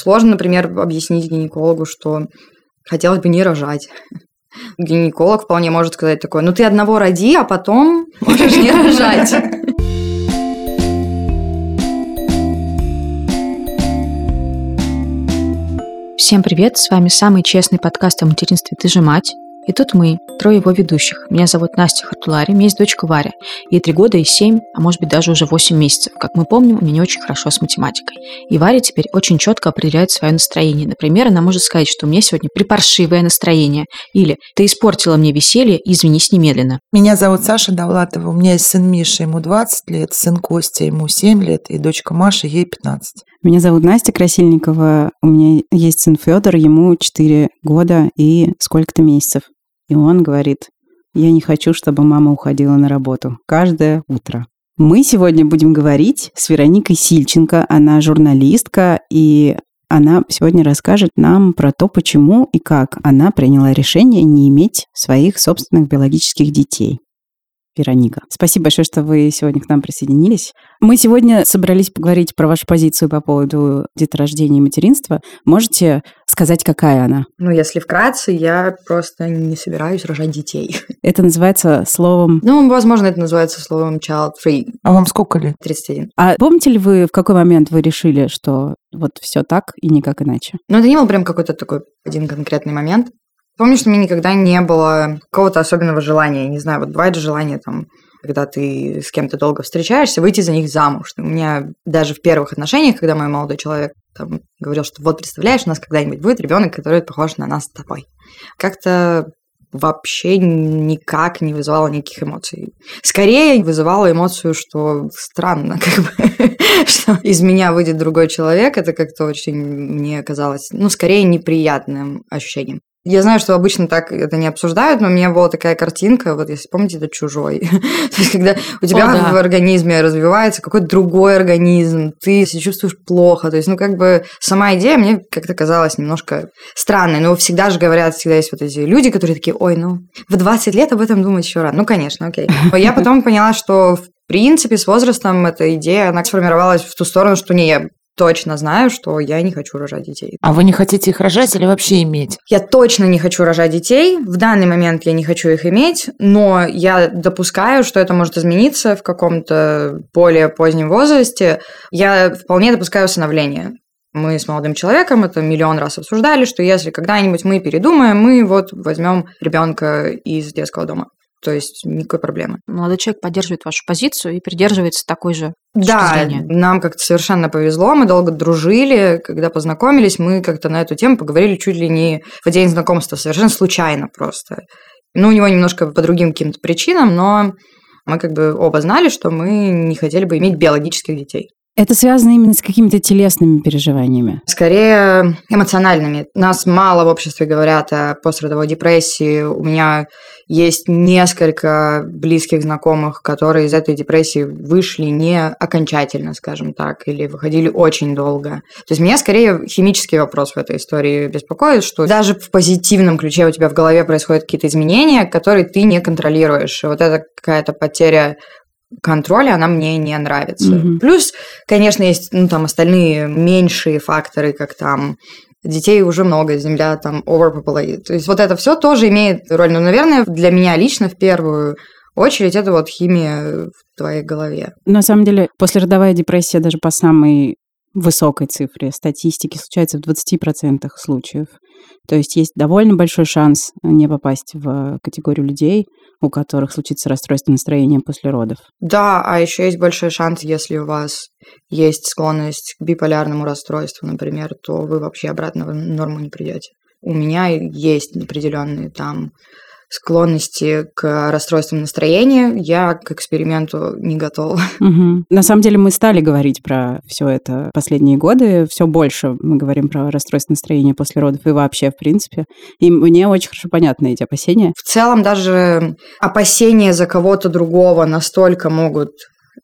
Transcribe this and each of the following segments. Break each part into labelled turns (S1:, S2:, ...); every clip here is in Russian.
S1: сложно, например, объяснить гинекологу, что хотелось бы не рожать. Гинеколог вполне может сказать такое, ну ты одного роди, а потом можешь не рожать.
S2: Всем привет, с вами самый честный подкаст о материнстве «Ты же мать». И тут мы, трое его ведущих. Меня зовут Настя Хартулари, у меня есть дочка Варя. Ей три года и семь, а может быть даже уже восемь месяцев. Как мы помним, у нее не очень хорошо с математикой. И Варя теперь очень четко определяет свое настроение. Например, она может сказать, что у меня сегодня припаршивое настроение. Или «ты испортила мне веселье, извинись немедленно».
S3: Меня зовут Саша Давлатова, у меня есть сын Миша, ему 20 лет, сын Костя, ему 7 лет, и дочка Маша, ей 15.
S4: Меня зовут Настя Красильникова. У меня есть сын Федор, ему 4 года и сколько-то месяцев. И он говорит, я не хочу, чтобы мама уходила на работу каждое утро. Мы сегодня будем говорить с Вероникой Сильченко. Она журналистка, и она сегодня расскажет нам про то, почему и как она приняла решение не иметь своих собственных биологических детей. Вероника. Спасибо большое, что вы сегодня к нам присоединились. Мы сегодня собрались поговорить про вашу позицию по поводу деторождения и материнства. Можете сказать, какая она?
S1: Ну, если вкратце, я просто не собираюсь рожать детей.
S4: Это называется словом...
S1: Ну, возможно, это называется словом child-free.
S3: А вам сколько лет?
S1: 31.
S4: А помните ли вы, в какой момент вы решили, что вот все так и никак иначе?
S1: Ну, это не был прям какой-то такой один конкретный момент. Помню, что у меня никогда не было какого-то особенного желания. Не знаю, вот бывает же желание там когда ты с кем-то долго встречаешься, выйти за них замуж. У меня даже в первых отношениях, когда мой молодой человек там, говорил, что вот представляешь, у нас когда-нибудь будет ребенок, который похож на нас с тобой. Как-то вообще никак не вызывало никаких эмоций. Скорее вызывало эмоцию, что странно, как бы, что из меня выйдет другой человек. Это как-то очень мне казалось, ну, скорее неприятным ощущением. Я знаю, что обычно так это не обсуждают, но у меня была такая картинка, вот если помните, это чужой. То есть, когда у тебя О, да. в организме развивается какой-то другой организм, ты себя чувствуешь плохо. То есть, ну, как бы сама идея мне как-то казалась немножко странной. Но всегда же говорят, всегда есть вот эти люди, которые такие, ой, ну, в 20 лет об этом думать еще рано. Ну, конечно, окей. Но я потом поняла, что в принципе, с возрастом эта идея, она сформировалась в ту сторону, что не, я точно знаю, что я не хочу рожать детей.
S3: А вы не хотите их рожать или вообще иметь?
S1: Я точно не хочу рожать детей. В данный момент я не хочу их иметь, но я допускаю, что это может измениться в каком-то более позднем возрасте. Я вполне допускаю усыновление. Мы с молодым человеком это миллион раз обсуждали, что если когда-нибудь мы передумаем, мы вот возьмем ребенка из детского дома. То есть никакой проблемы.
S2: Молодой человек поддерживает вашу позицию и придерживается такой же
S1: да, зрения. нам как-то совершенно повезло, мы долго дружили, когда познакомились, мы как-то на эту тему поговорили чуть ли не в день знакомства, совершенно случайно просто. Ну, у него немножко по другим каким-то причинам, но мы как бы оба знали, что мы не хотели бы иметь биологических детей.
S4: Это связано именно с какими-то телесными переживаниями?
S1: Скорее эмоциональными. Нас мало в обществе говорят о пострадовой депрессии. У меня есть несколько близких знакомых, которые из этой депрессии вышли не окончательно, скажем так, или выходили очень долго. То есть меня скорее химический вопрос в этой истории беспокоит, что даже в позитивном ключе у тебя в голове происходят какие-то изменения, которые ты не контролируешь. И вот это какая-то потеря контроля, она мне не нравится. Mm-hmm. Плюс, конечно, есть ну, там остальные меньшие факторы, как там детей уже много, земля там overpopulated. То есть вот это все тоже имеет роль. Но, наверное, для меня лично в первую очередь это вот химия в твоей голове.
S4: На самом деле, послеродовая депрессия даже по самой высокой цифре статистики случается в 20% случаев. То есть есть довольно большой шанс не попасть в категорию людей, у которых случится расстройство настроения после родов.
S1: Да, а еще есть большой шанс, если у вас есть склонность к биполярному расстройству, например, то вы вообще обратно в норму не придете. У меня есть определенные там склонности к расстройствам настроения, я к эксперименту не готова.
S4: Угу. На самом деле мы стали говорить про все это последние годы, все больше мы говорим про расстройство настроения после родов и вообще, в принципе. И мне очень хорошо понятны эти опасения.
S1: В целом даже опасения за кого-то другого настолько могут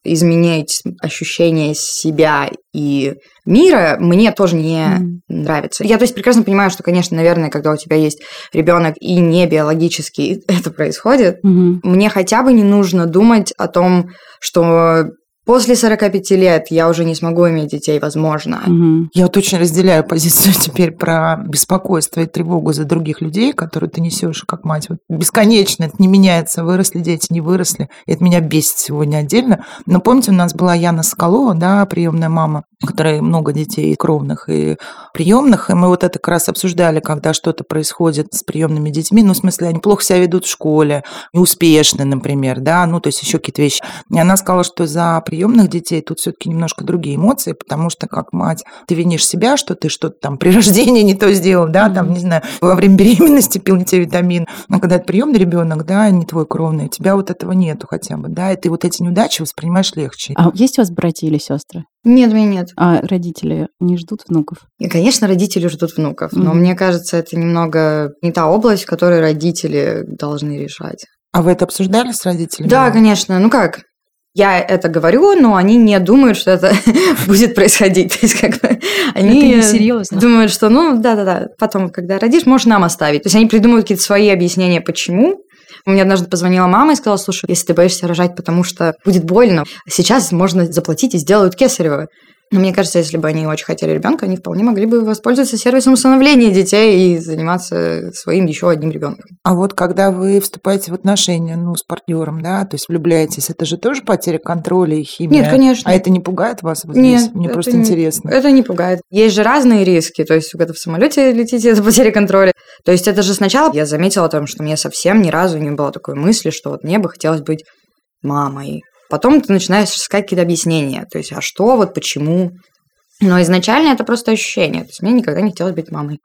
S1: изменять ощущение себя и мира, мне тоже не mm. нравится. Я то есть прекрасно понимаю, что, конечно, наверное, когда у тебя есть ребенок и не биологический это происходит, mm-hmm. мне хотя бы не нужно думать о том, что После 45 лет я уже не смогу иметь детей, возможно.
S4: Мгм.
S3: Я вот очень разделяю позицию теперь про беспокойство и тревогу за других людей, которые ты несешь как мать. Вот бесконечно это не меняется, выросли дети, не выросли. И это меня бесит сегодня отдельно. Но помните, у нас была Яна Соколова, да, приемная мама, у которой много детей кровных и приемных, и мы вот это как раз обсуждали, когда что-то происходит с приемными детьми, ну, в смысле, они плохо себя ведут в школе, неуспешны, например, да, ну, то есть еще какие-то вещи. И она сказала, что за приемных детей тут все-таки немножко другие эмоции, потому что как мать ты винишь себя, что ты что-то там при рождении не то сделал, да, там, не знаю, во время беременности пил не те витамин, но когда это приемный ребенок, да, не твой кровный, у тебя вот этого нету хотя бы, да, и ты вот эти неудачи воспринимаешь легче.
S4: А есть у вас братья или сестры?
S1: Нет, у меня нет.
S4: А родители не ждут внуков?
S1: И, конечно, родители ждут внуков, но
S4: Мгм.
S1: мне кажется, это немного не та область, в которой родители должны решать.
S3: А вы это обсуждали с родителями?
S1: Да, конечно. Ну как? Я это говорю, но они не думают, что это будет происходить. То есть, как бы, они
S2: Это несерьезно.
S1: думают, что, ну, да-да-да, потом, когда родишь, можешь нам оставить. То есть, они придумывают какие-то свои объяснения, почему. Мне однажды позвонила мама и сказала, слушай, если ты боишься рожать, потому что будет больно, сейчас можно заплатить и сделают кесарево. Но мне кажется, если бы они очень хотели ребенка, они вполне могли бы воспользоваться сервисом усыновления детей и заниматься своим еще одним ребенком.
S3: А вот когда вы вступаете в отношения, ну, с партнером, да, то есть влюбляетесь, это же тоже потеря контроля и химия?
S1: Нет, конечно.
S3: А это не пугает вас вот
S1: Нет,
S3: здесь? Мне просто
S1: не-
S3: интересно.
S1: Это не пугает. Есть же разные риски. То есть, когда в самолете летите, это потеря контроля. То есть, это же сначала я заметила там, что мне совсем ни разу не было такой мысли, что вот мне бы хотелось быть мамой. Потом ты начинаешь искать какие-то объяснения. То есть, а что, вот почему. Но изначально это просто ощущение. То есть, мне никогда не хотелось быть мамой.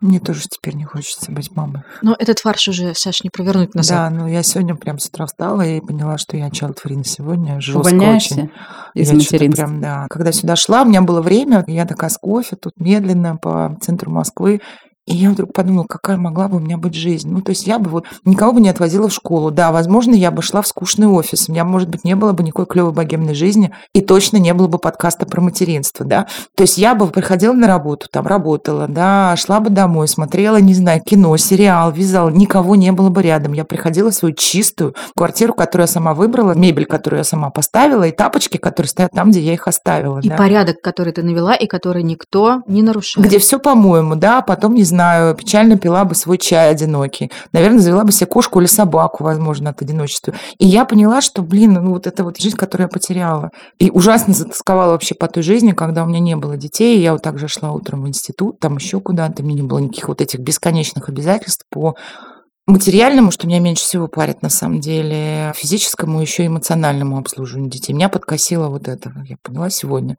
S3: Мне тоже теперь не хочется быть мамой.
S2: Но этот фарш уже, Саш, не провернуть назад.
S3: Да, ну я сегодня прям с утра встала и поняла, что я child free сегодня. Жестко
S4: Увольняешься
S3: очень.
S4: из
S3: Я
S4: материнства?
S3: Прям, да. Когда сюда шла, у меня было время, я такая с кофе, тут медленно по центру Москвы. И я вдруг подумала, какая могла бы у меня быть жизнь. Ну, то есть я бы вот никого бы не отвозила в школу. Да, возможно, я бы шла в скучный офис. У меня, может быть, не было бы никакой клевой богемной жизни. И точно не было бы подкаста про материнство, да. То есть я бы приходила на работу, там работала, да, шла бы домой, смотрела, не знаю, кино, сериал, вязала. Никого не было бы рядом. Я приходила в свою чистую квартиру, которую я сама выбрала, мебель, которую я сама поставила, и тапочки, которые стоят там, где я их оставила.
S2: И
S3: да.
S2: порядок, который ты навела, и который никто не нарушает.
S3: Где все по-моему, да, потом, не знаю, печально пила бы свой чай одинокий. Наверное, завела бы себе кошку или собаку, возможно, от одиночества. И я поняла, что, блин, ну вот это вот жизнь, которую я потеряла. И ужасно затасковала вообще по той жизни, когда у меня не было детей. Я вот также шла утром в институт, там еще куда-то. Мне не было никаких вот этих бесконечных обязательств по материальному, что меня меньше всего парит на самом деле, физическому, еще эмоциональному обслуживанию детей. Меня подкосило вот это, я поняла сегодня.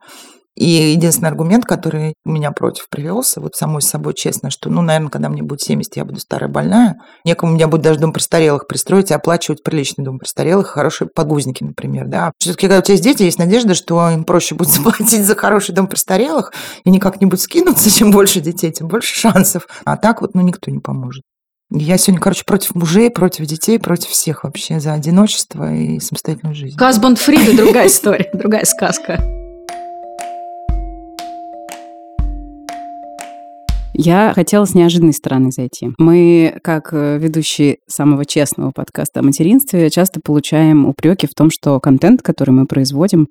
S3: И единственный аргумент, который у меня против привелся, вот самой собой честно, что, ну, наверное, когда мне будет 70, я буду старая больная, некому меня будет даже дом престарелых пристроить и оплачивать приличный дом престарелых, хорошие подгузники, например, да. Все-таки, когда у тебя есть дети, есть надежда, что им проще будет заплатить за хороший дом престарелых и не как-нибудь скинуться, чем больше детей, тем больше шансов. А так вот, ну, никто не поможет. Я сегодня, короче, против мужей, против детей, против всех вообще за одиночество и самостоятельную жизнь.
S2: Хасбанд Фрида другая история, другая сказка.
S4: Я хотела с неожиданной стороны зайти. Мы, как э, ведущие самого честного подкаста о материнстве, часто получаем упреки в том, что контент, который мы производим,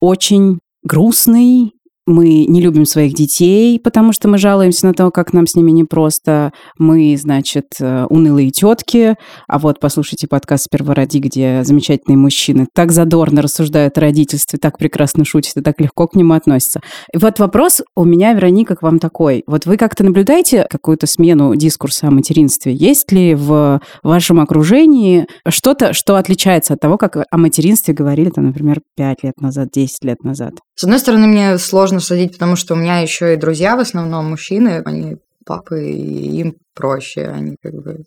S4: очень грустный, мы не любим своих детей, потому что мы жалуемся на то, как нам с ними непросто. Мы, значит, э, унылые тетки. А вот послушайте подкаст «Сперва роди», где замечательные мужчины так задорно рассуждают о родительстве, так прекрасно шутят и так легко к нему относятся. И вот вопрос у меня, Вероника, к вам такой. Вот вы как-то наблюдаете какую-то смену дискурса о материнстве? Есть ли в вашем окружении что-то, что отличается от того, как о материнстве говорили, там, например, 5 лет назад, 10 лет назад?
S1: С одной стороны, мне сложно судить, потому что у меня еще и друзья в основном мужчины, они папы, и им проще, они как бы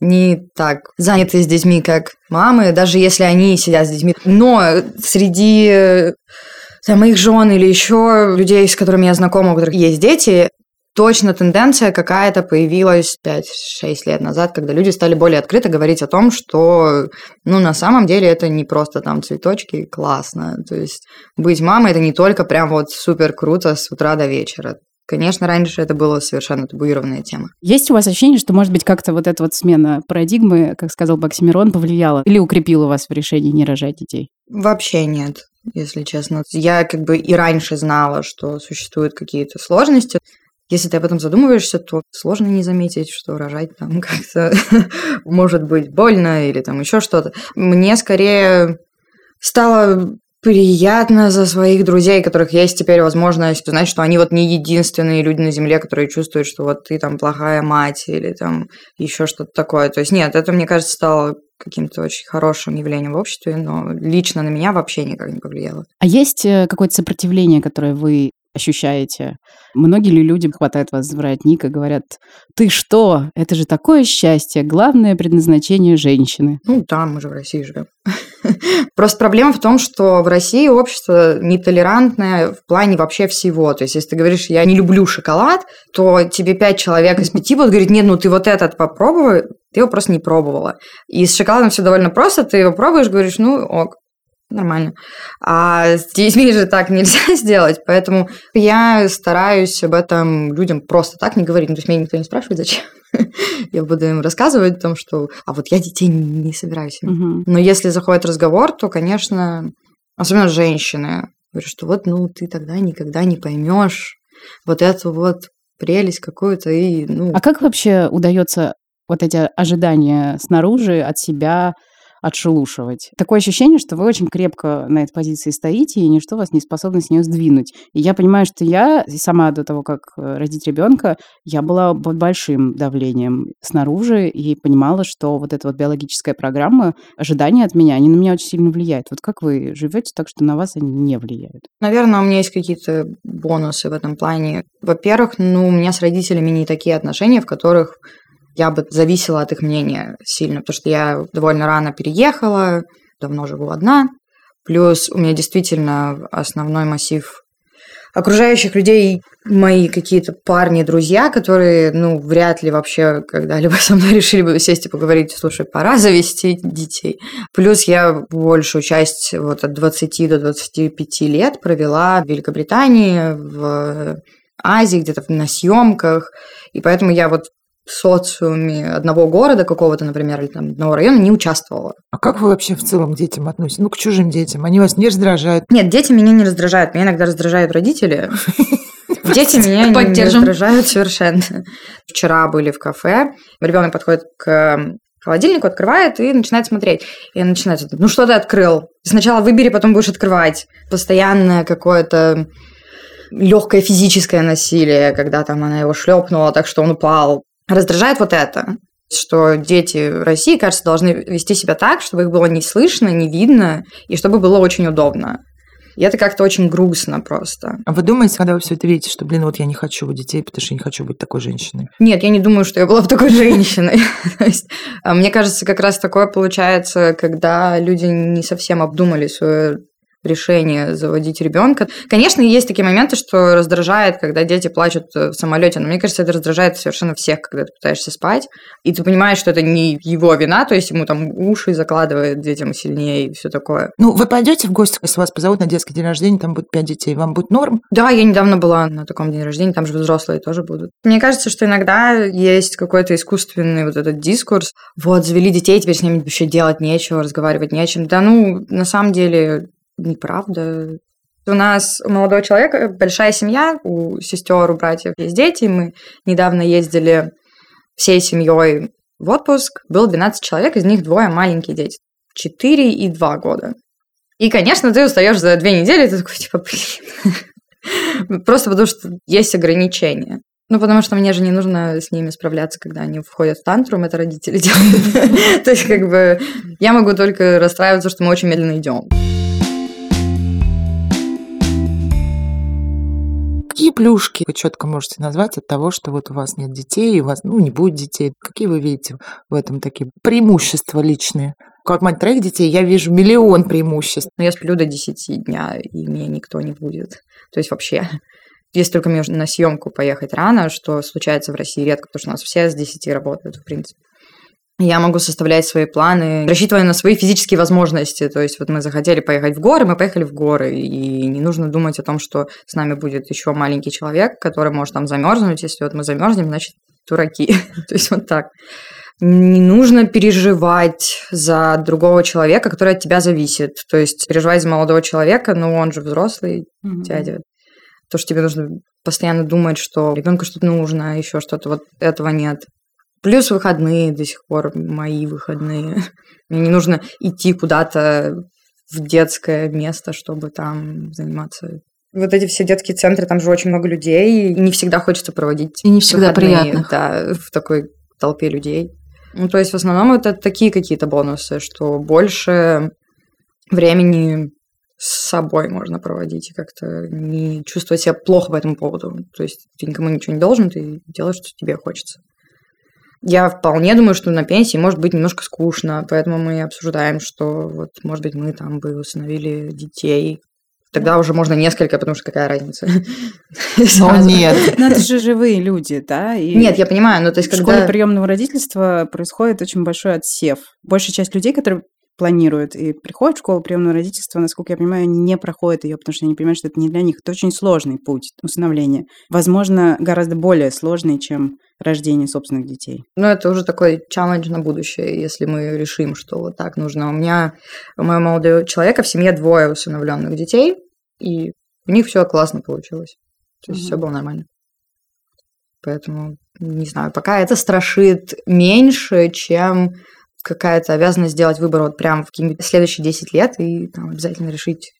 S1: не так заняты с детьми, как мамы, даже если они сидят с детьми. Но среди э, там, моих жен или еще людей, с которыми я знакома, у которых есть дети, точно тенденция какая-то появилась 5-6 лет назад, когда люди стали более открыто говорить о том, что, ну, на самом деле это не просто там цветочки, классно. То есть быть мамой – это не только прям вот супер круто с утра до вечера. Конечно, раньше это была совершенно табуированная тема.
S4: Есть у вас ощущение, что, может быть, как-то вот эта вот смена парадигмы, как сказал Баксимирон, повлияла или укрепила вас в решении не рожать детей?
S1: Вообще нет. если честно. Я как бы и раньше знала, что существуют какие-то сложности. Если ты об этом задумываешься, то сложно не заметить, что рожать там как-то может быть больно или там еще что-то. Мне скорее стало приятно за своих друзей, которых есть теперь возможность узнать, что они вот не единственные люди на Земле, которые чувствуют, что вот ты там плохая мать или там еще что-то такое. То есть нет, это, мне кажется, стало каким-то очень хорошим явлением в обществе, но лично на меня вообще никак не повлияло.
S4: А есть э, какое-то сопротивление, которое вы ощущаете? Многие ли люди хватают вас за воротник и говорят, ты что, это же такое счастье, главное предназначение женщины?
S1: Ну да, мы же в России живем. Просто проблема в том, что в России общество нетолерантное в плане вообще всего. То есть, если ты говоришь, я не люблю шоколад, то тебе пять человек из пяти будут говорить, нет, ну ты вот этот попробуй, ты его просто не пробовала. И с шоколадом все довольно просто, ты его пробуешь, говоришь, ну ок, нормально. А с детьми же так нельзя сделать, поэтому я стараюсь об этом людям просто так не говорить. Ну, то есть меня никто не спрашивает, зачем. я буду им рассказывать о том, что а вот я детей не собираюсь. Угу. Но если заходит разговор, то, конечно, особенно женщины, говорят, что вот, ну, ты тогда никогда не поймешь вот эту вот прелесть какую-то и, ну...
S4: А как вообще удается вот эти ожидания снаружи от себя отшелушивать. Такое ощущение, что вы очень крепко на этой позиции стоите, и ничто вас не способно с нее сдвинуть. И я понимаю, что я сама до того, как э, родить ребенка, я была под большим давлением снаружи и понимала, что вот эта вот биологическая программа, ожидания от меня, они на меня очень сильно влияют. Вот как вы живете так, что на вас они не влияют?
S1: Наверное, у меня есть какие-то бонусы в этом плане. Во-первых, ну, у меня с родителями не такие отношения, в которых я бы зависела от их мнения сильно, потому что я довольно рано переехала, давно живу одна. Плюс у меня действительно основной массив окружающих людей мои какие-то парни, друзья, которые, ну, вряд ли вообще когда-либо со мной решили бы сесть и поговорить, слушай, пора завести детей. Плюс я большую часть вот от 20 до 25 лет провела в Великобритании, в Азии, где-то на съемках, и поэтому я вот социуме одного города какого-то, например, или там одного района не участвовала.
S3: А как вы вообще в целом к детям относитесь? Ну, к чужим детям. Они вас не раздражают?
S1: Нет, дети меня не раздражают. Меня иногда раздражают родители. Дети меня не раздражают совершенно. Вчера были в кафе. Ребенок подходит к холодильнику, открывает и начинает смотреть. И начинает, ну что ты открыл? Сначала выбери, потом будешь открывать. Постоянное какое-то легкое физическое насилие, когда там она его шлепнула, так что он упал. Раздражает вот это, что дети России, кажется, должны вести себя так, чтобы их было не слышно, не видно, и чтобы было очень удобно. И это как-то очень грустно просто.
S3: А вы думаете, когда вы все это видите, что, блин, вот я не хочу детей, потому что я не хочу быть такой женщиной?
S1: Нет, я не думаю, что я была бы такой женщиной. А мне кажется, как раз такое получается, когда люди не совсем обдумали свое решение заводить ребенка. Конечно, есть такие моменты, что раздражает, когда дети плачут в самолете, но мне кажется, это раздражает совершенно всех, когда ты пытаешься спать, и ты понимаешь, что это не его вина, то есть ему там уши закладывает детям сильнее и все такое.
S3: Ну, вы пойдете в гости, если вас позовут на детский день рождения, там будет пять детей, вам будет норм?
S1: Да, я недавно была на таком день рождения, там же взрослые тоже будут. Мне кажется, что иногда есть какой-то искусственный вот этот дискурс, вот, завели детей, теперь с ними вообще делать нечего, разговаривать нечем. Да ну, на самом деле, неправда. У нас у молодого человека большая семья, у сестер, у братьев есть дети. Мы недавно ездили всей семьей в отпуск. Было 12 человек, из них двое маленькие дети. 4 и 2 года. И, конечно, ты устаешь за две недели, ты такой, типа, блин. Просто потому что есть ограничения. Ну, потому что мне же не нужно с ними справляться, когда они входят в тантрум, это родители делают. То есть, как бы, я могу только расстраиваться, что мы очень медленно идем.
S3: Какие плюшки вы четко можете назвать от того, что вот у вас нет детей, у вас ну, не будет детей? Какие вы видите в этом такие преимущества личные? Как мать троих детей, я вижу миллион преимуществ.
S1: Но я сплю до 10 дня, и меня никто не будет. То есть вообще. Если только мне на съемку поехать рано, что случается в России редко, потому что у нас все с 10 работают, в принципе. Я могу составлять свои планы, рассчитывая на свои физические возможности. То есть вот мы захотели поехать в горы, мы поехали в горы. И не нужно думать о том, что с нами будет еще маленький человек, который может там замерзнуть. Если вот мы замерзнем, значит, дураки. То есть вот так. Не нужно переживать за другого человека, который от тебя зависит. То есть переживать за молодого человека, но он же взрослый
S4: Мгм.
S1: дядя. То, что тебе нужно постоянно думать, что ребенку что-то нужно, еще что-то. Вот этого нет. Плюс выходные до сих пор мои выходные. Мне не нужно идти куда-то в детское место, чтобы там заниматься. Вот эти все детские центры, там же очень много людей, и не всегда хочется проводить
S2: И не всегда приятных.
S1: Да, в такой толпе людей. Ну, то есть в основном это такие какие-то бонусы, что больше времени с собой можно проводить и как-то не чувствовать себя плохо по этому поводу. То есть ты никому ничего не должен, ты делаешь, что тебе хочется. Я вполне думаю, что на пенсии может быть немножко скучно, поэтому мы обсуждаем, что вот, может быть, мы там бы усыновили детей. Тогда уже можно несколько, потому что какая разница.
S3: Но нет.
S4: Ну, это же живые люди, да? И
S1: Нет, я понимаю, но то есть
S4: в школе
S1: когда...
S4: приемного родительства происходит очень большой отсев. Большая часть людей, которые планируют и приходят в школу приемного родительства, насколько я понимаю, они не проходят ее, потому что они понимают, что это не для них. Это очень сложный путь усыновления. Возможно, гораздо более сложный, чем рождение собственных детей.
S1: Ну, это уже такой челлендж на будущее, если мы решим, что вот так нужно. У меня, у моего молодого человека в семье двое усыновленных детей, и у них все классно получилось. То есть
S4: Мгм.
S1: все было нормально. Поэтому, не знаю, пока это страшит меньше, чем какая-то обязанность сделать выбор вот прям в какие-нибудь следующие 10 лет и там, обязательно решить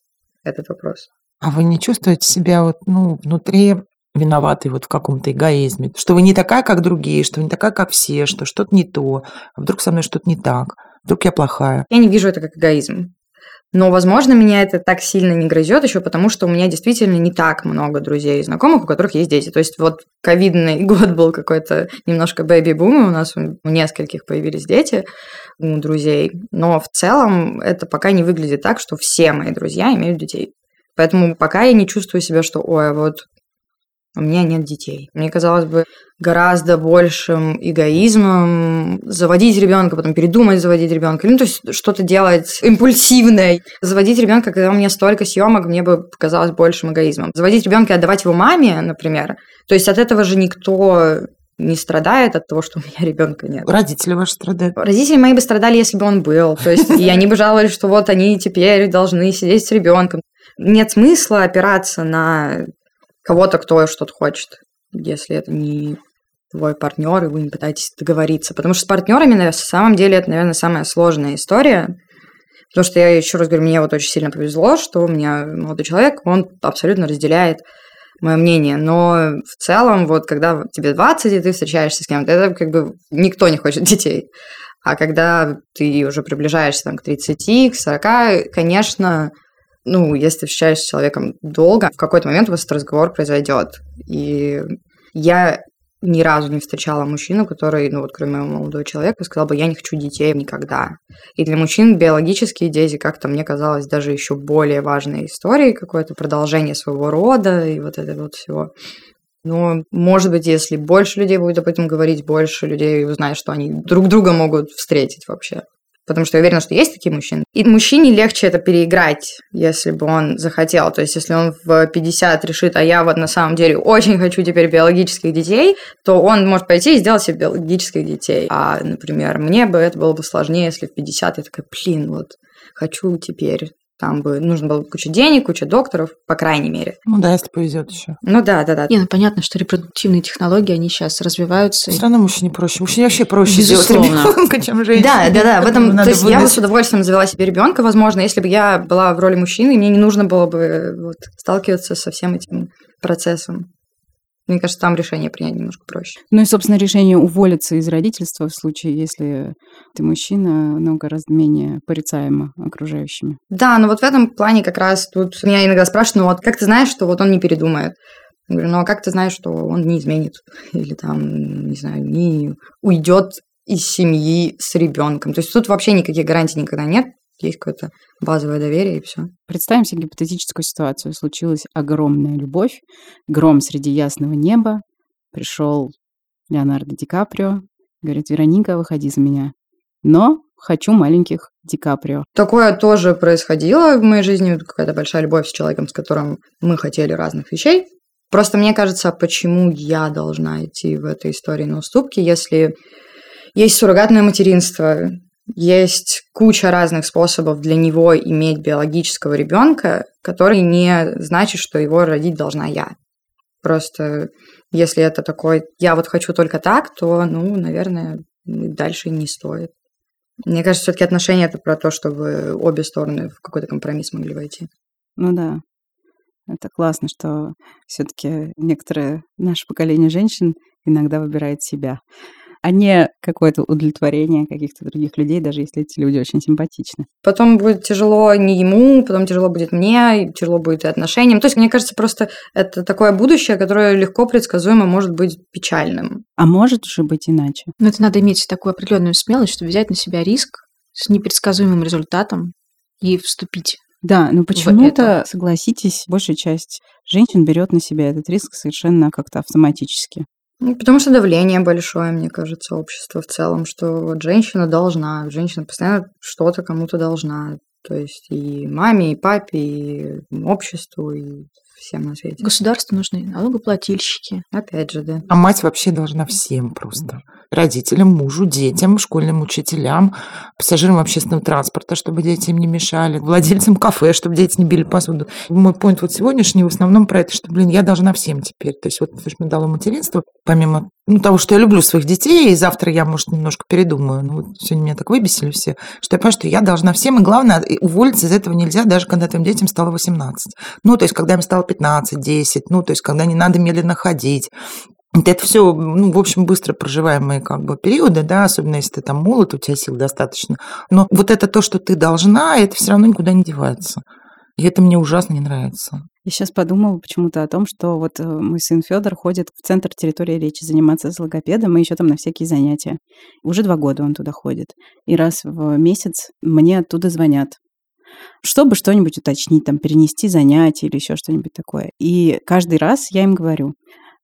S1: этот вопрос.
S3: А вы не чувствуете себя вот, ну, внутри виноватой вот в каком-то эгоизме? Что вы не такая, как другие, что вы не такая, как все, что что-то не то, а вдруг со мной что-то не так, вдруг я плохая.
S1: Я не вижу это как эгоизм. Но, возможно, меня это так сильно не грызет еще потому, что у меня действительно не так много друзей и знакомых, у которых есть дети. То есть вот ковидный год был какой-то немножко бэби-бум, и у нас у у нескольких появились дети у друзей. Но в целом это пока не выглядит так, что все мои друзья имеют детей. Поэтому пока я не чувствую себя, что, ой, а вот у меня нет детей. Мне казалось бы гораздо большим эгоизмом заводить ребенка, потом передумать заводить ребенка. Ну, то есть что-то делать импульсивное. Заводить ребенка, когда у меня столько съемок, мне бы показалось большим эгоизмом. Заводить ребенка и отдавать его маме, например. То есть от этого же никто не страдает от того, что у меня ребенка нет.
S3: Родители ваши страдают.
S1: Родители мои бы страдали, если бы он был. То есть, и они бы жаловались, что вот они теперь должны сидеть с ребенком. Нет смысла опираться на кого-то, кто что-то хочет, если это не твой партнер, и вы не пытаетесь договориться. Потому что с партнерами, на самом деле, это, наверное, самая сложная история. Потому что я еще раз говорю, мне вот очень сильно повезло, что у меня молодой человек, он абсолютно разделяет мое мнение. Но в целом, вот когда тебе 20, и ты встречаешься с кем-то, это как бы никто не хочет детей. А когда ты уже приближаешься там, к 30, к 40, конечно, ну, если встречаешься с человеком долго, в какой-то момент у вас этот разговор произойдет. И я ни разу не встречала мужчину, который, ну вот кроме молодого человека, сказал бы, я не хочу детей никогда. И для мужчин биологические дети как-то мне казалось даже еще более важной историей, какое-то продолжение своего рода и вот это вот всего. Но, может быть, если больше людей будет об этом говорить, больше людей узнает, что они друг друга могут встретить вообще. Потому что я уверена, что есть такие мужчины. И мужчине легче это переиграть, если бы он захотел. То есть, если он в 50 решит, а я вот на самом деле очень хочу теперь биологических детей, то он может пойти и сделать себе биологических детей. А, например, мне бы это было бы сложнее, если в 50 я такая, блин, вот хочу теперь. Там бы нужно было куча денег, куча докторов, по крайней мере.
S3: Ну да, если повезет еще.
S1: Ну да, да, да.
S2: Не, ну понятно, что репродуктивные технологии, они сейчас развиваются.
S3: Все равно мужчине проще. Мужчине вообще проще
S2: Безусловно.
S3: сделать ребенка, чем женщине.
S1: Да, да, да. В этом,
S3: Надо
S1: то есть я бы с удовольствием завела себе ребенка, возможно, если бы я была в роли мужчины, мне не нужно было бы вот, сталкиваться со всем этим процессом. Мне кажется, там решение принять немножко проще.
S4: Ну и, собственно, решение уволиться из родительства в случае, если ты мужчина, оно гораздо менее порицаемо окружающими.
S1: Да, но вот в этом плане как раз тут меня иногда спрашивают, ну вот как ты знаешь, что вот он не передумает? Я говорю, ну а как ты знаешь, что он не изменит? Или там, не знаю, не уйдет из семьи с ребенком? То есть тут вообще никаких гарантий никогда нет. Есть какое-то базовое доверие и все.
S4: Представим себе гипотетическую ситуацию. Случилась огромная любовь, гром среди ясного неба. Пришел Леонардо Ди Каприо, говорит, Вероника, выходи за меня. Но хочу маленьких Ди Каприо.
S1: Такое тоже происходило в моей жизни, какая-то большая любовь с человеком, с которым мы хотели разных вещей. Просто мне кажется, почему я должна идти в этой истории на уступки, если Есть суррогатное материнство, есть куча разных способов для него иметь биологического ребенка, который не значит, что его родить должна я. Просто если это такой, я вот хочу только так, то, ну, наверное, дальше не стоит. Мне кажется, все-таки отношения это про то, чтобы обе стороны в какой-то компромисс могли войти.
S4: Ну да. Это классно, что все-таки некоторое наше поколение женщин иногда выбирает себя а не какое-то удовлетворение каких-то других людей, даже если эти люди очень симпатичны.
S1: Потом будет тяжело не ему, потом тяжело будет мне, тяжело будет и отношениям. То есть, мне кажется, просто это такое будущее, которое легко предсказуемо может быть печальным.
S4: А может же быть иначе.
S2: Но это надо иметь такую определенную смелость, чтобы взять на себя риск с непредсказуемым результатом и вступить
S4: да, но почему-то, согласитесь, большая часть женщин берет на себя этот риск совершенно как-то автоматически.
S1: Ну, потому что давление большое, мне кажется, общество в целом, что вот женщина должна, женщина постоянно что-то кому-то должна. То есть и маме, и папе, и обществу, и всем на свете.
S2: Государству нужны налогоплательщики.
S1: Опять же, да.
S3: А мать вообще должна всем просто. Родителям, мужу, детям, школьным учителям, пассажирам общественного транспорта, чтобы дети им не мешали, владельцам кафе, чтобы дети не били посуду. Мой поинт вот сегодняшний в основном про это, что, блин, я должна всем теперь. То есть вот то, что мне дало материнство, помимо ну, того, что я люблю своих детей, и завтра я, может, немножко передумаю. Ну, вот сегодня меня так выбесили все, что я понимаю, что я должна всем, и главное, уволиться из этого нельзя, даже когда твоим детям стало 18. Ну, то есть, когда им стало 15, 10, ну, то есть, когда не надо медленно ходить, это все, ну, в общем, быстро проживаемые как бы периоды, да, особенно если ты там молод, у тебя сил достаточно. Но вот это то, что ты должна, это все равно никуда не девается. И это мне ужасно не нравится.
S4: Я сейчас подумала почему-то о том, что вот э, мой сын Федор ходит в центр территории речи заниматься с логопедом и еще там на всякие занятия. Уже два года он туда ходит. И раз в месяц мне оттуда звонят чтобы что-нибудь уточнить, там, перенести занятия или еще что-нибудь такое. И каждый раз я им говорю,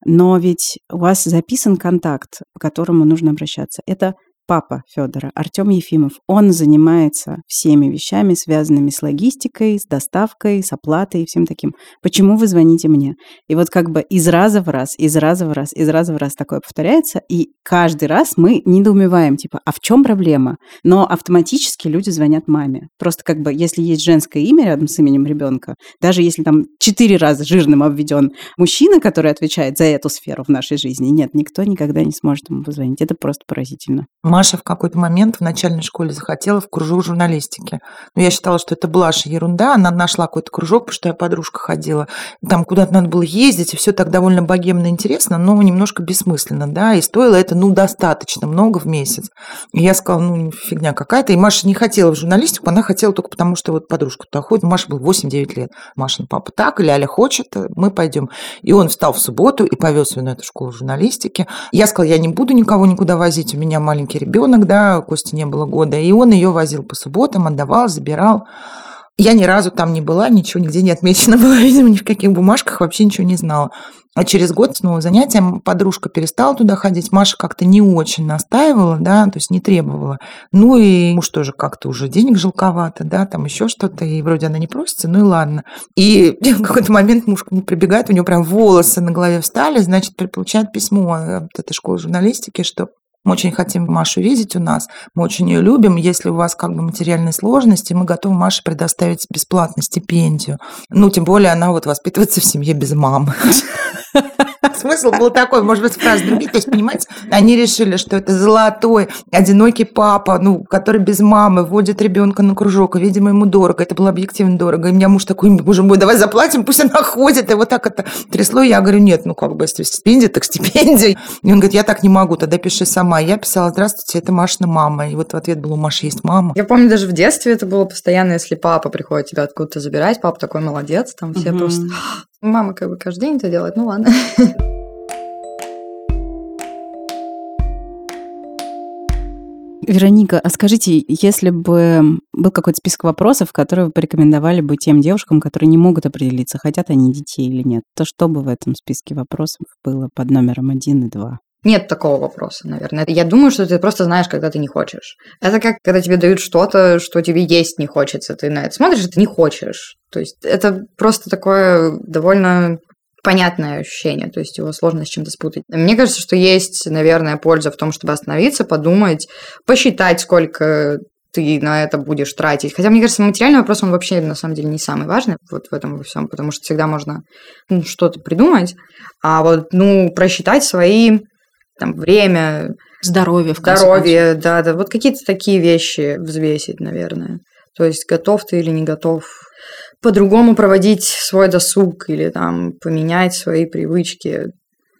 S4: но ведь у вас записан контакт, по которому нужно обращаться. Это папа Федора, Артем Ефимов, он занимается всеми вещами, связанными с логистикой, с доставкой, с оплатой и всем таким. Почему вы звоните мне? И вот как бы из раза в раз, из раза в раз, из раза в раз такое повторяется, и каждый раз мы недоумеваем, типа, а в чем проблема? Но автоматически люди звонят маме. Просто как бы, если есть женское имя рядом с именем ребенка, даже если там четыре раза жирным обведен мужчина, который отвечает за эту сферу в нашей жизни, нет, никто никогда не сможет ему позвонить. Это просто поразительно.
S3: Маша в какой-то момент в начальной школе захотела в кружок журналистики. Но я считала, что это блажь ерунда. Она нашла какой-то кружок, потому что я подружка ходила. Там куда-то надо было ездить, и все так довольно богемно интересно, но немножко бессмысленно, да, и стоило это, ну, достаточно много в месяц. И я сказала, ну, фигня какая-то. И Маша не хотела в журналистику, она хотела только потому, что вот подружка туда ходит. Маша был 8-9 лет. Машин папа так, Ляля хочет, мы пойдем. И он встал в субботу и повез ее на эту школу журналистики. Я сказала, я не буду никого никуда возить, у меня маленький ребенок, да, Кости не было года, и он ее возил по субботам, отдавал, забирал. Я ни разу там не была, ничего нигде не отмечено было, видимо, ни в каких бумажках, вообще ничего не знала. А через год снова занятия подружка перестала туда ходить, Маша как-то не очень настаивала, да, то есть не требовала. Ну и муж тоже как-то уже денег жалковато, да, там еще что-то, и вроде она не просится, ну и ладно. И в какой-то момент муж к прибегает, у него прям волосы на голове встали, значит, получает письмо от этой школы журналистики, что мы очень хотим Машу видеть у нас, мы очень ее любим. Если у вас как бы материальные сложности, мы готовы Маше предоставить бесплатно стипендию. Ну, тем более она вот воспитывается в семье без мамы. Смысл был такой, может быть, фраз другие. То есть, понимаете, они решили, что это золотой, одинокий папа, ну, который без мамы водит ребенка на кружок, и, видимо, ему дорого. Это было объективно дорого. И у меня муж такой, боже мой, давай заплатим, пусть она ходит. И вот так это трясло. Я говорю, нет, ну, как бы, если стипендия, так стипендия. И он говорит, я так не могу, тогда пиши сама. Я писала, здравствуйте, это Машина мама. И вот в ответ был, у Маши есть мама.
S1: Я помню, даже в детстве это было постоянно, если папа приходит тебя откуда-то забирать, папа такой молодец, там все угу. просто Мама как бы каждый день это делает, ну ладно.
S4: Вероника, а скажите, если бы был какой-то список вопросов, которые вы порекомендовали бы тем девушкам, которые не могут определиться, хотят они детей или нет, то что бы в этом списке вопросов было под номером один и два?
S1: Нет такого вопроса, наверное. Я думаю, что ты просто знаешь, когда ты не хочешь. Это как, когда тебе дают что-то, что тебе есть не хочется. Ты на это смотришь, и ты не хочешь. То есть это просто такое довольно понятное ощущение, то есть его сложно с чем-то спутать. Мне кажется, что есть, наверное, польза в том, чтобы остановиться, подумать, посчитать, сколько ты на это будешь тратить. Хотя, мне кажется, материальный вопрос, он вообще, на самом деле, не самый важный вот в этом во всем, потому что всегда можно ну, что-то придумать, а вот, ну, просчитать свои там, время,
S2: здоровье, в
S1: здоровье, да, да, вот какие-то такие вещи взвесить, наверное. То есть готов ты или не готов по-другому проводить свой досуг или там поменять свои привычки.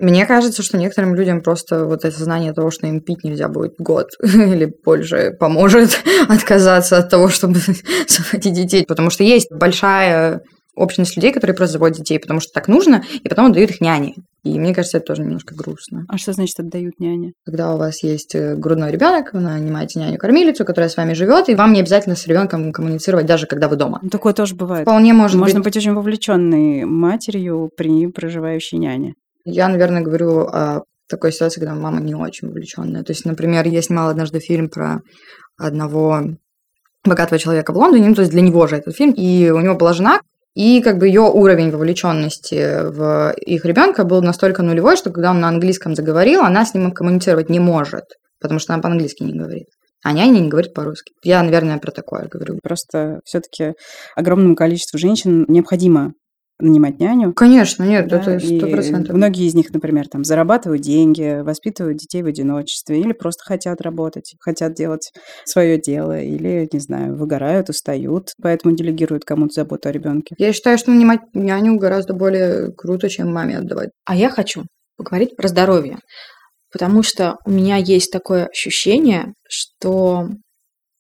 S1: Мне кажется, что некоторым людям просто вот это знание того, что им пить нельзя будет год или больше, поможет отказаться от того, чтобы заводить детей. Потому что есть большая общность людей, которые просто заводят детей, потому что так нужно, и потом отдают их няне. И мне кажется, это тоже немножко грустно.
S4: А что значит отдают няне?
S1: Когда у вас есть э, грудной ребенок, вы нанимаете няню-кормилицу, которая с вами живет, и вам не обязательно с ребенком коммуницировать, даже когда вы дома.
S4: Ну, такое тоже бывает.
S1: Вполне может
S4: Можно
S1: быть.
S4: быть очень вовлеченной матерью при проживающей няне.
S1: Я, наверное, говорю о такой ситуации, когда мама не очень увлеченная. То есть, например, я снимала однажды фильм про одного богатого человека в Лондоне, ну, то есть для него же этот фильм, и у него была жена, и как бы ее уровень вовлеченности в их ребенка был настолько нулевой, что когда он на английском заговорил, она с ним коммуницировать не может, потому что она по-английски не говорит. А няня не говорит по-русски. Я, наверное, про такое говорю.
S4: Просто все-таки огромному количеству женщин необходимо нанимать няню.
S1: Конечно, нет,
S4: да,
S1: это сто процентов.
S4: Многие из них, например, там зарабатывают деньги, воспитывают детей в одиночестве или просто хотят работать, хотят делать свое дело или, не знаю, выгорают, устают, поэтому делегируют кому-то заботу о ребенке.
S1: Я считаю, что нанимать няню гораздо более круто, чем маме отдавать.
S2: А я хочу поговорить про здоровье, потому что у меня есть такое ощущение, что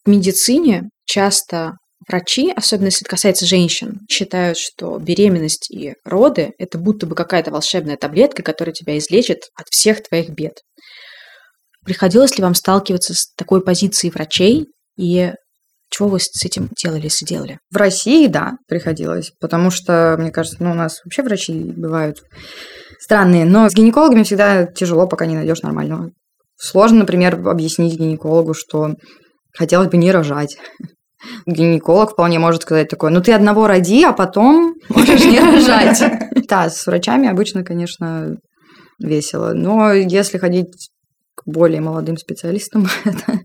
S2: в медицине часто врачи, особенно если это касается женщин, считают, что беременность и роды – это будто бы какая-то волшебная таблетка, которая тебя излечит от всех твоих бед. Приходилось ли вам сталкиваться с такой позицией врачей и чего вы с этим делали, если делали?
S1: В России, да, приходилось, потому что, мне кажется, ну, у нас вообще врачи бывают странные, но с гинекологами всегда тяжело, пока не найдешь нормального. Сложно, например, объяснить гинекологу, что хотелось бы не рожать. Гинеколог вполне может сказать такое, ну ты одного роди, а потом можешь не рожать. Да, с врачами обычно, конечно, весело. Но если ходить к более молодым специалистам, это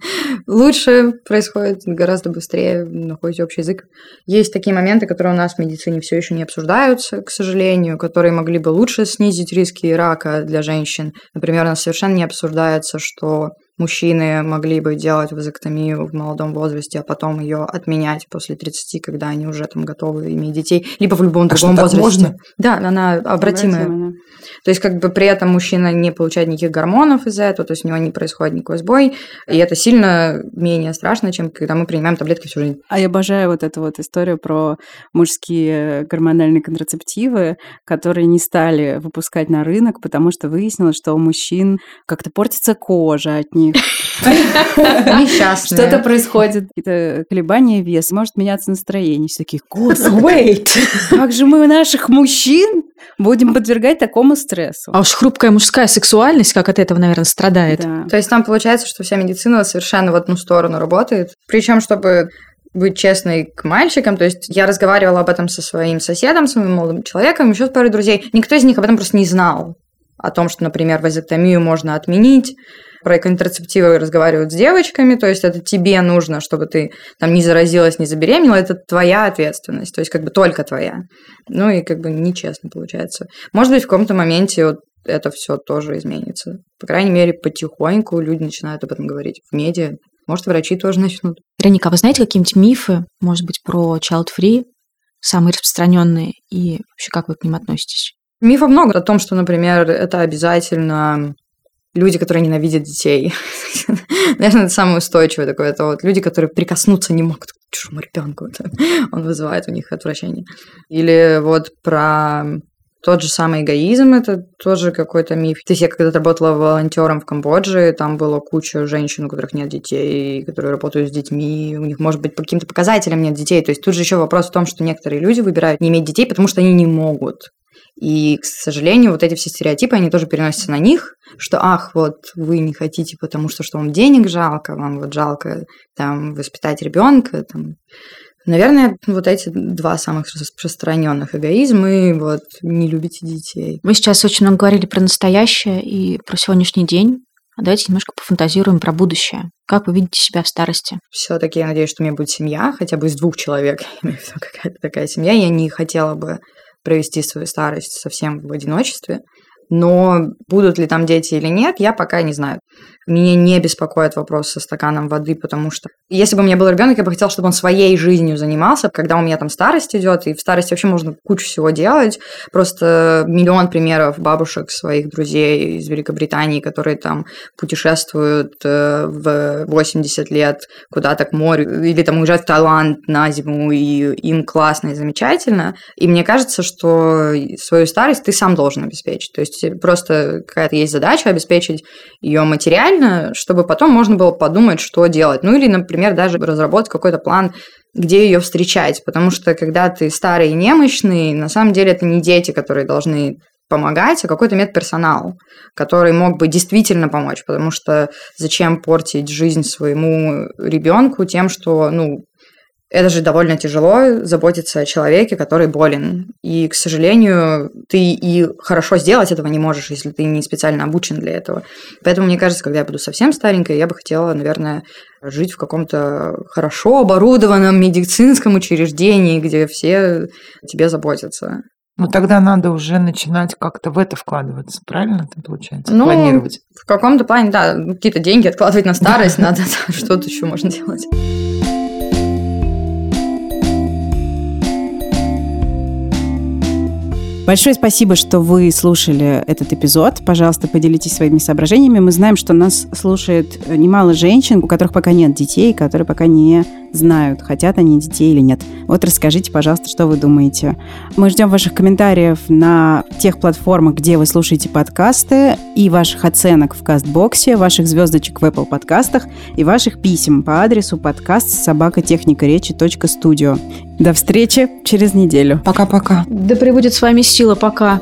S1: лучше происходит гораздо быстрее, находите общий язык. Есть такие моменты, которые у нас в медицине все еще не обсуждаются, к сожалению, которые могли бы лучше снизить риски рака для женщин. Например, у нас совершенно не обсуждается, что мужчины могли бы делать вазоктомию в молодом возрасте, а потом ее отменять после 30, когда они уже там готовы иметь детей, либо в любом
S3: А
S1: другом
S3: что, так
S1: возрасте.
S3: можно?
S1: Да, она обратимая.
S4: Обратимая, да.
S1: То есть, как бы при этом мужчина не получает никаких гормонов из-за этого, то есть у него не происходит никакой сбой, и это сильно менее страшно, чем когда мы принимаем таблетки всю жизнь.
S4: А я обожаю вот эту вот историю про мужские гормональные контрацептивы, которые не стали выпускать на рынок, потому что выяснилось, что у мужчин как-то портится кожа от них.
S1: Несчастные.
S4: Что-то происходит, какие-то колебания веса, может меняться настроение. Все такие, господи, как же мы наших мужчин будем подвергать такому стрессу?
S2: А уж хрупкая мужская сексуальность, как от этого, наверное, страдает.
S4: Да.
S1: То есть там получается, что вся медицина совершенно в одну сторону работает. Причем, чтобы быть честной к мальчикам, то есть я разговаривала об этом со своим соседом, с моим молодым человеком, еще с парой друзей. Никто из них об этом просто не знал. О том, что, например, вазоктомию можно отменить, про контрацептивы разговаривают с девочками, то есть это тебе нужно, чтобы ты там не заразилась, не забеременела, это твоя ответственность, то есть как бы только твоя. Ну и как бы нечестно получается. Может быть, в каком-то моменте вот это все тоже изменится. По крайней мере, потихоньку люди начинают об этом говорить в медиа. Может, врачи тоже начнут.
S2: Вероника, а вы знаете какие-нибудь мифы, может быть, про child-free, самые распространенные, и вообще как вы к ним относитесь?
S1: Мифов много о том, что, например, это обязательно люди, которые ненавидят детей. Наверное, это самое устойчивое такое. Это вот люди, которые прикоснуться не могут к чужому ребенку. Он вызывает у них отвращение. Или вот про тот же самый эгоизм, это тоже какой-то миф. То есть я когда-то работала волонтером в Камбодже, там было куча женщин, у которых нет детей, которые работают с детьми, у них, может быть, по каким-то показателям нет детей. То есть тут же еще вопрос в том, что некоторые люди выбирают не иметь детей, потому что они не могут. И, к сожалению, вот эти все стереотипы, они тоже переносятся на них, что, ах, вот вы не хотите, потому что что вам денег жалко, вам вот жалко там воспитать ребенка, там, Наверное, вот эти два самых распространенных эгоизм и вот не любите детей.
S2: Вы сейчас очень много говорили про настоящее и про сегодняшний день. А давайте немножко пофантазируем про будущее. Как вы видите себя в старости?
S1: Все-таки я надеюсь, что у меня будет семья, хотя бы из двух человек. какая-то такая семья. Я не хотела бы провести свою старость совсем в одиночестве. Но будут ли там дети или нет, я пока не знаю. Меня не беспокоит вопрос со стаканом воды, потому что если бы у меня был ребенок, я бы хотела, чтобы он своей жизнью занимался, когда у меня там старость идет, и в старости вообще можно кучу всего делать. Просто миллион примеров бабушек своих друзей из Великобритании, которые там путешествуют э, в 80 лет куда-то к морю, или там уезжают в Таиланд на зиму, и им классно и замечательно. И мне кажется, что свою старость ты сам должен обеспечить. То есть просто какая-то есть задача обеспечить ее материально, чтобы потом можно было подумать, что делать. Ну или, например, даже разработать какой-то план, где ее встречать. Потому что когда ты старый и немощный, на самом деле это не дети, которые должны помогать, а какой-то медперсонал, который мог бы действительно помочь, потому что зачем портить жизнь своему ребенку тем, что, ну, это же довольно тяжело заботиться о человеке, который болен. И, к сожалению, ты и хорошо сделать этого не можешь, если ты не специально обучен для этого. Поэтому, мне кажется, когда я буду совсем старенькой, я бы хотела, наверное, жить в каком-то хорошо оборудованном медицинском учреждении, где все о тебе заботятся.
S3: Ну, тогда надо уже начинать как-то в это вкладываться, правильно это получается?
S1: Ну, Планировать. В каком-то плане, да, какие-то деньги откладывать на старость надо, что-то еще можно делать.
S4: Большое спасибо, что вы слушали этот эпизод. Пожалуйста, поделитесь своими соображениями. Мы знаем, что нас слушает немало женщин, у которых пока нет детей, которые пока не знают, хотят они детей или нет. Вот расскажите, пожалуйста, что вы думаете. Мы ждем ваших комментариев на тех платформах, где вы слушаете подкасты, и ваших оценок в Кастбоксе, ваших звездочек в Apple подкастах и ваших писем по адресу подкаст собакотехникаречи.студио. До встречи через неделю.
S3: Пока-пока.
S2: Да пребудет с вами сила. Пока.